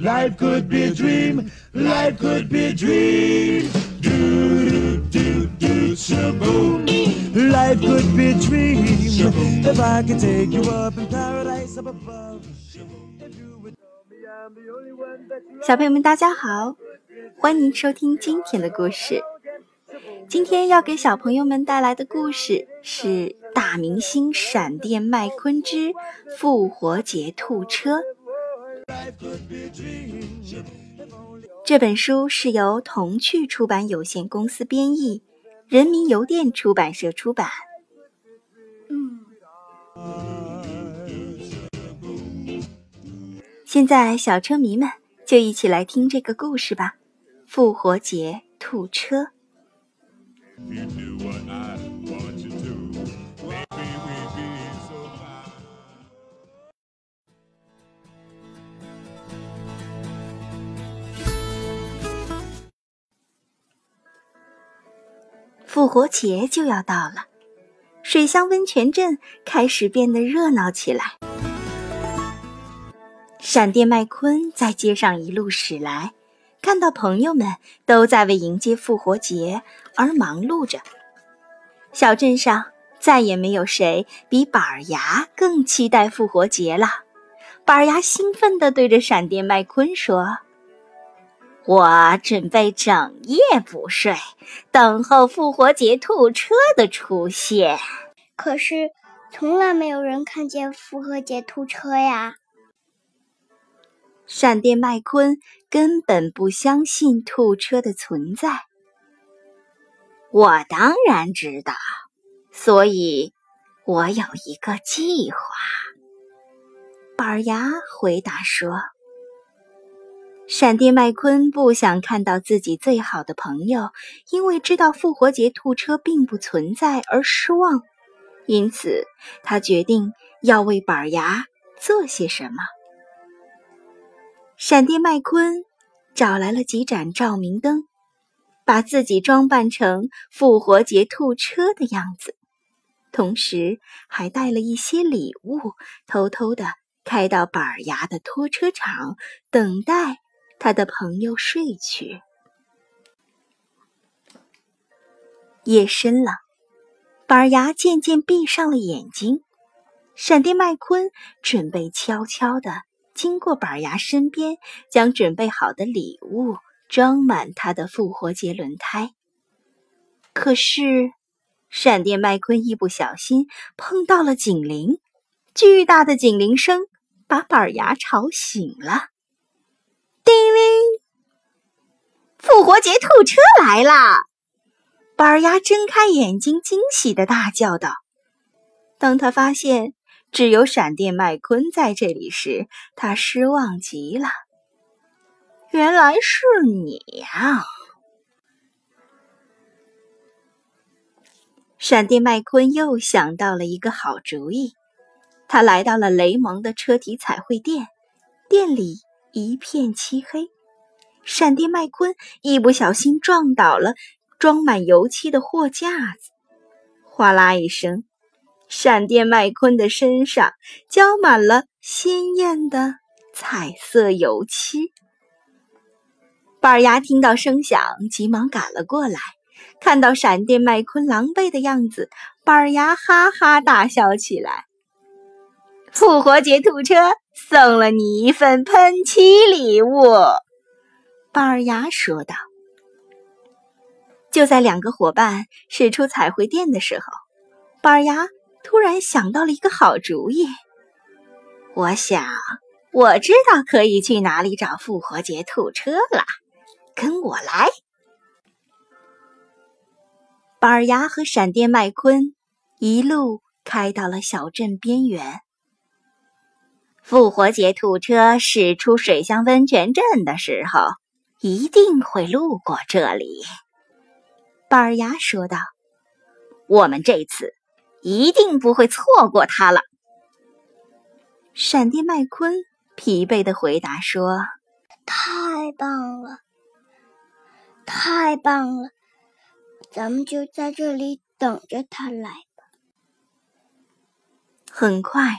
Life could be a dream, life could be a dream. Do do do do shaboom. Life could be a dream Shaboom. if I could take you up in paradise up above. If you would tell me I'm the only one that you 小朋友们，大家好，欢迎收听今天的故事。今天要给小朋友们带来的故事是《大明星闪电麦昆之复活节兔车》。这本书是由童趣出版有限公司编译，人民邮电出版社出版。现在，小车迷们就一起来听这个故事吧，《复活节兔车》。复活节就要到了，水乡温泉镇开始变得热闹起来。闪电麦昆在街上一路驶来，看到朋友们都在为迎接复活节而忙碌着。小镇上再也没有谁比板儿牙更期待复活节了。板儿牙兴奋地对着闪电麦昆说：“我准备整夜不睡，等候复活节兔车的出现。可是从来没有人看见复活节兔车呀！闪电麦昆根本不相信兔车的存在。我当然知道，所以我有一个计划。板儿牙回答说。闪电麦昆不想看到自己最好的朋友因为知道复活节兔车并不存在而失望，因此他决定要为板牙做些什么。闪电麦昆找来了几盏照明灯，把自己装扮成复活节兔车的样子，同时还带了一些礼物，偷偷的开到板牙的拖车场，等待他的朋友睡去。夜深了，板牙渐渐闭上了眼睛。闪电麦昆准备悄悄地经过板牙身边，将准备好的礼物装满他的复活节轮胎。可是，闪电麦昆一不小心碰到了警铃，巨大的警铃声把板牙吵醒了。叮铃！复活节兔车来啦！板儿牙睁开眼睛，惊喜的大叫道。当他发现只有闪电麦昆在这里时，他失望极了。原来是你呀！闪电麦昆又想到了一个好主意，他来到了雷蒙的车体彩绘店，店里一片漆黑。闪电麦昆一不小心撞倒了装满油漆的货架子，哗啦一声。闪电麦昆的身上浇满了鲜艳的彩色油漆。板牙听到声响，急忙赶了过来，看到闪电麦昆狼狈的样子，板牙哈哈大笑起来。复活节兔车送了你一份喷漆礼物，板儿牙说道。就在两个伙伴驶出彩绘店的时候，板儿牙。突然想到了一个好主意，我想我知道可以去哪里找复活节兔车了，跟我来。板儿牙和闪电麦昆一路开到了小镇边缘。复活节兔车驶出水乡温泉镇的时候，一定会路过这里。板儿牙说道：“我们这次。”一定不会错过它了。闪电麦昆疲惫的回答说：“太棒了，太棒了！咱们就在这里等着他来吧。”很快，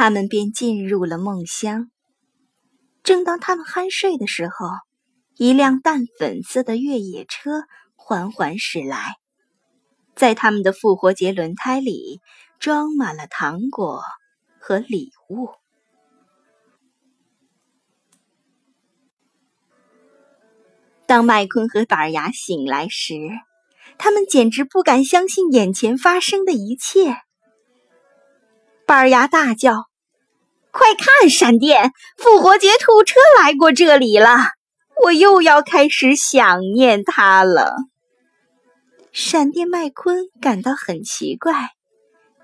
他们便进入了梦乡。正当他们酣睡的时候，一辆淡粉色的越野车缓缓驶来，在他们的复活节轮胎里装满了糖果和礼物。当麦昆和板牙醒来时，他们简直不敢相信眼前发生的一切。板牙大叫。快看，闪电！复活节兔车来过这里了，我又要开始想念它了。闪电麦昆感到很奇怪，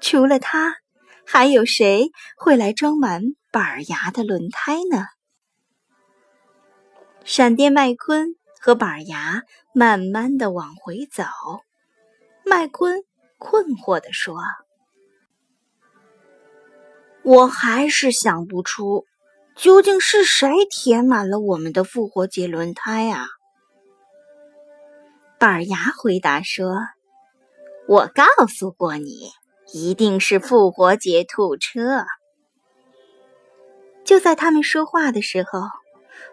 除了他，还有谁会来装满板牙的轮胎呢？闪电麦昆和板牙慢慢的往回走，麦昆困惑地说。我还是想不出，究竟是谁填满了我们的复活节轮胎啊？板牙回答说：“我告诉过你，一定是复活节兔车。”就在他们说话的时候，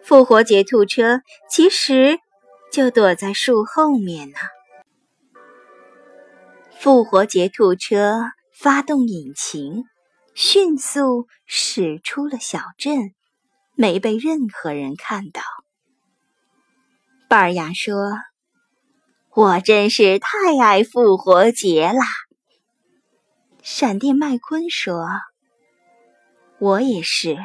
复活节兔车其实就躲在树后面呢。复活节兔车发动引擎。迅速驶出了小镇，没被任何人看到。板儿牙说：“我真是太爱复活节啦。”闪电麦昆说：“我也是。”